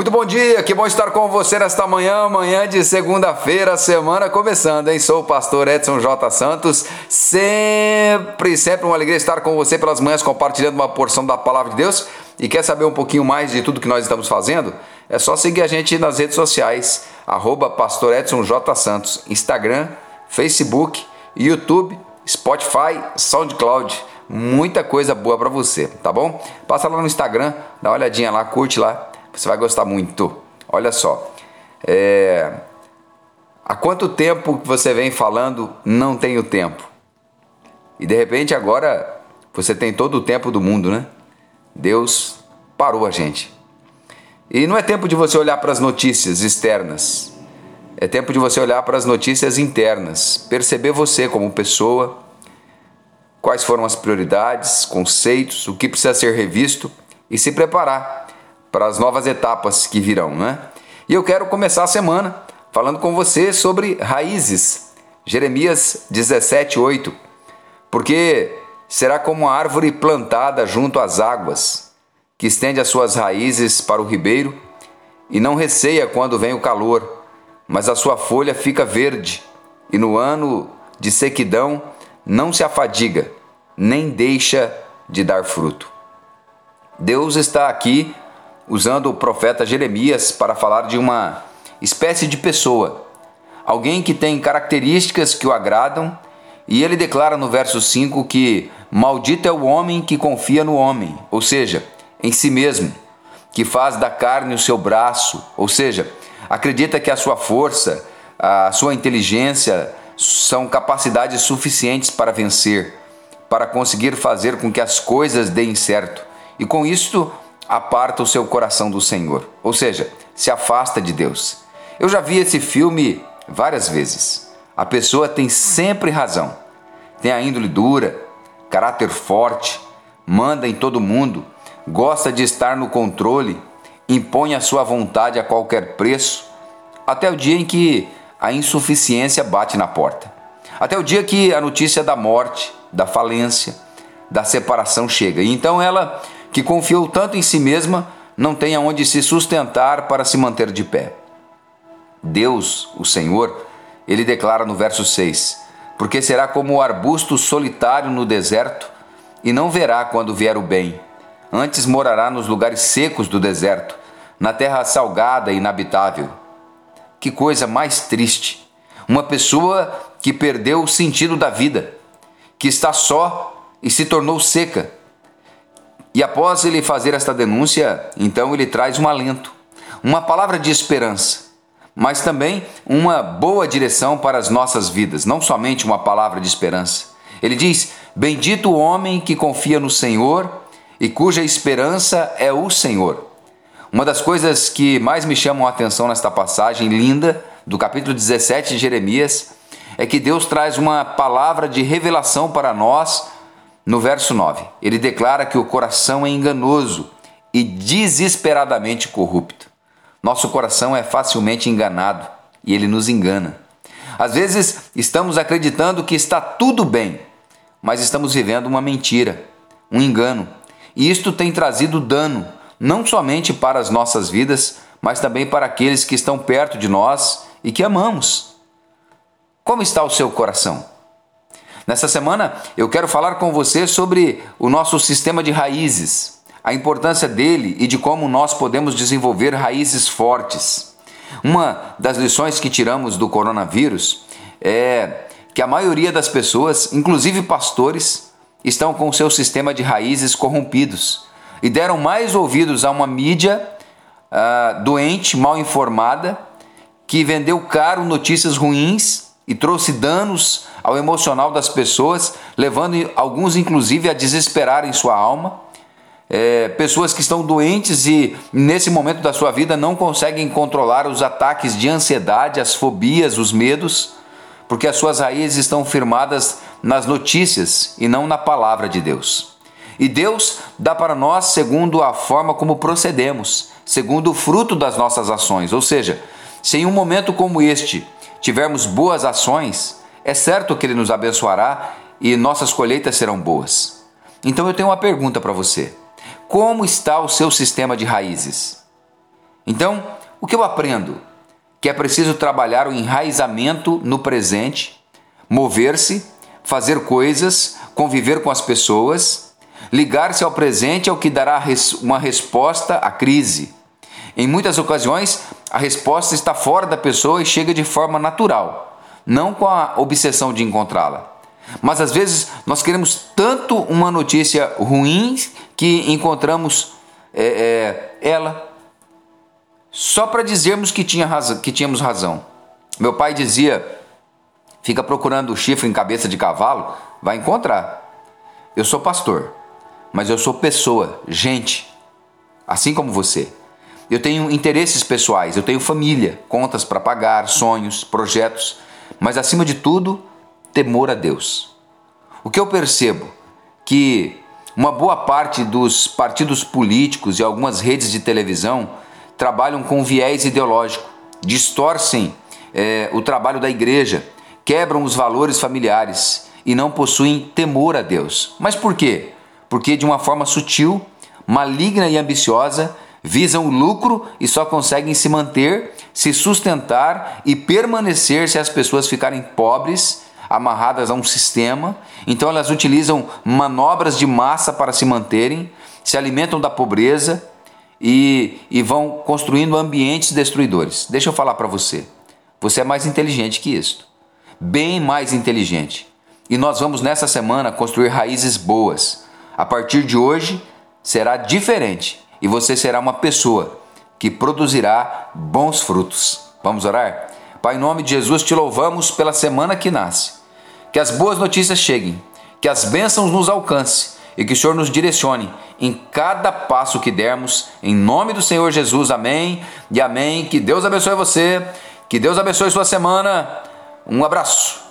Muito bom dia, que bom estar com você nesta manhã, manhã de segunda-feira, semana começando, hein? Sou o pastor Edson J. Santos, sempre, sempre uma alegria estar com você pelas manhãs compartilhando uma porção da palavra de Deus. E quer saber um pouquinho mais de tudo que nós estamos fazendo? É só seguir a gente nas redes sociais, arroba pastor Edson J. Santos, Instagram, Facebook, YouTube, Spotify, SoundCloud muita coisa boa para você, tá bom? Passa lá no Instagram, dá uma olhadinha lá, curte lá você vai gostar muito. Olha só. É... Há quanto tempo você vem falando não tenho tempo? E de repente agora você tem todo o tempo do mundo, né? Deus parou a gente. E não é tempo de você olhar para as notícias externas. É tempo de você olhar para as notícias internas, perceber você como pessoa, quais foram as prioridades, conceitos, o que precisa ser revisto e se preparar para as novas etapas que virão, né? E eu quero começar a semana falando com você sobre raízes. Jeremias 17:8. Porque será como a árvore plantada junto às águas, que estende as suas raízes para o ribeiro e não receia quando vem o calor, mas a sua folha fica verde, e no ano de sequidão não se afadiga, nem deixa de dar fruto. Deus está aqui usando o profeta Jeremias para falar de uma espécie de pessoa, alguém que tem características que o agradam, e ele declara no verso 5 que maldito é o homem que confia no homem, ou seja, em si mesmo, que faz da carne o seu braço, ou seja, acredita que a sua força, a sua inteligência são capacidades suficientes para vencer, para conseguir fazer com que as coisas deem certo. E com isso aparta o seu coração do Senhor, ou seja, se afasta de Deus. Eu já vi esse filme várias vezes. A pessoa tem sempre razão, tem a índole dura, caráter forte, manda em todo mundo, gosta de estar no controle, impõe a sua vontade a qualquer preço, até o dia em que a insuficiência bate na porta. Até o dia que a notícia da morte, da falência, da separação chega. E então ela que confiou tanto em si mesma, não tem aonde se sustentar para se manter de pé. Deus, o Senhor, ele declara no verso 6: Porque será como o arbusto solitário no deserto, e não verá quando vier o bem. Antes morará nos lugares secos do deserto, na terra salgada e inabitável. Que coisa mais triste! Uma pessoa que perdeu o sentido da vida, que está só e se tornou seca e após ele fazer esta denúncia, então ele traz um alento, uma palavra de esperança, mas também uma boa direção para as nossas vidas, não somente uma palavra de esperança. Ele diz: Bendito o homem que confia no Senhor e cuja esperança é o Senhor. Uma das coisas que mais me chamam a atenção nesta passagem linda do capítulo 17 de Jeremias é que Deus traz uma palavra de revelação para nós no verso 9, ele declara que o coração é enganoso e desesperadamente corrupto. Nosso coração é facilmente enganado e ele nos engana. Às vezes estamos acreditando que está tudo bem, mas estamos vivendo uma mentira, um engano. E isto tem trazido dano, não somente para as nossas vidas, mas também para aqueles que estão perto de nós e que amamos. Como está o seu coração? Nessa semana eu quero falar com você sobre o nosso sistema de raízes, a importância dele e de como nós podemos desenvolver raízes fortes. Uma das lições que tiramos do coronavírus é que a maioria das pessoas, inclusive pastores, estão com seu sistema de raízes corrompidos e deram mais ouvidos a uma mídia uh, doente, mal informada, que vendeu caro notícias ruins e trouxe danos ao emocional das pessoas, levando alguns inclusive a desesperar em sua alma. É, pessoas que estão doentes e nesse momento da sua vida não conseguem controlar os ataques de ansiedade, as fobias, os medos, porque as suas raízes estão firmadas nas notícias e não na palavra de Deus. E Deus dá para nós segundo a forma como procedemos, segundo o fruto das nossas ações. Ou seja, se em um momento como este tivermos boas ações, é certo que Ele nos abençoará e nossas colheitas serão boas. Então eu tenho uma pergunta para você: como está o seu sistema de raízes? Então, o que eu aprendo? Que é preciso trabalhar o enraizamento no presente, mover-se, fazer coisas, conviver com as pessoas, ligar-se ao presente é o que dará uma resposta à crise. Em muitas ocasiões, a resposta está fora da pessoa e chega de forma natural, não com a obsessão de encontrá-la. Mas às vezes nós queremos tanto uma notícia ruim que encontramos é, é, ela só para dizermos que, tinha que tínhamos razão. Meu pai dizia: fica procurando chifre em cabeça de cavalo, vai encontrar. Eu sou pastor, mas eu sou pessoa, gente, assim como você. Eu tenho interesses pessoais, eu tenho família, contas para pagar, sonhos, projetos, mas acima de tudo, temor a Deus. O que eu percebo que uma boa parte dos partidos políticos e algumas redes de televisão trabalham com viés ideológico, distorcem é, o trabalho da igreja, quebram os valores familiares e não possuem temor a Deus. Mas por quê? Porque de uma forma sutil, maligna e ambiciosa, visam o lucro e só conseguem se manter, se sustentar e permanecer se as pessoas ficarem pobres, amarradas a um sistema. Então elas utilizam manobras de massa para se manterem, se alimentam da pobreza e, e vão construindo ambientes destruidores. Deixa eu falar para você. Você é mais inteligente que isso. Bem mais inteligente. E nós vamos nessa semana construir raízes boas. A partir de hoje será diferente e você será uma pessoa que produzirá bons frutos. Vamos orar? Pai, em nome de Jesus, te louvamos pela semana que nasce. Que as boas notícias cheguem, que as bênçãos nos alcancem e que o Senhor nos direcione em cada passo que dermos. Em nome do Senhor Jesus, amém e amém. Que Deus abençoe você, que Deus abençoe sua semana. Um abraço.